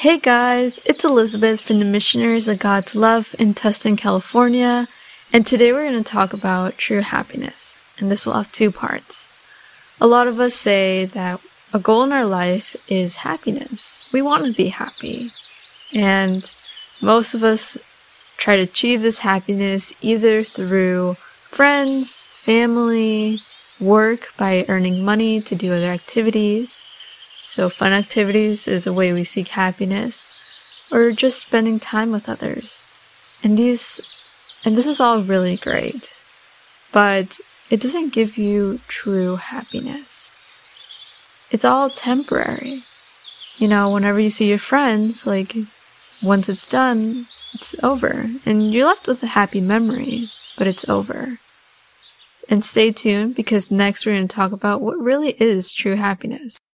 Hey guys, it's Elizabeth from the Missionaries of God's Love in Tustin, California, and today we're going to talk about true happiness, and this will have two parts. A lot of us say that a goal in our life is happiness. We want to be happy, and most of us try to achieve this happiness either through friends, family, work by earning money to do other activities, so, fun activities is a way we seek happiness, or just spending time with others. And these, and this is all really great, but it doesn't give you true happiness. It's all temporary. You know, whenever you see your friends, like, once it's done, it's over, and you're left with a happy memory, but it's over. And stay tuned because next we're going to talk about what really is true happiness.